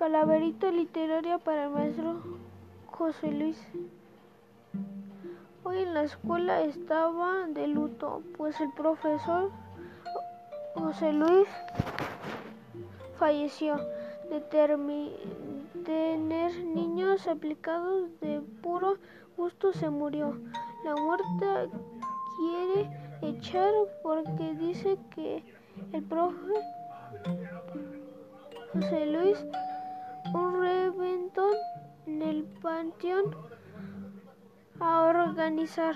Calaverita literaria para el maestro José Luis. Hoy en la escuela estaba de luto, pues el profesor José Luis falleció de tener niños aplicados de puro gusto se murió. La muerte quiere echar porque dice que el profe José Luis panteón a organizar.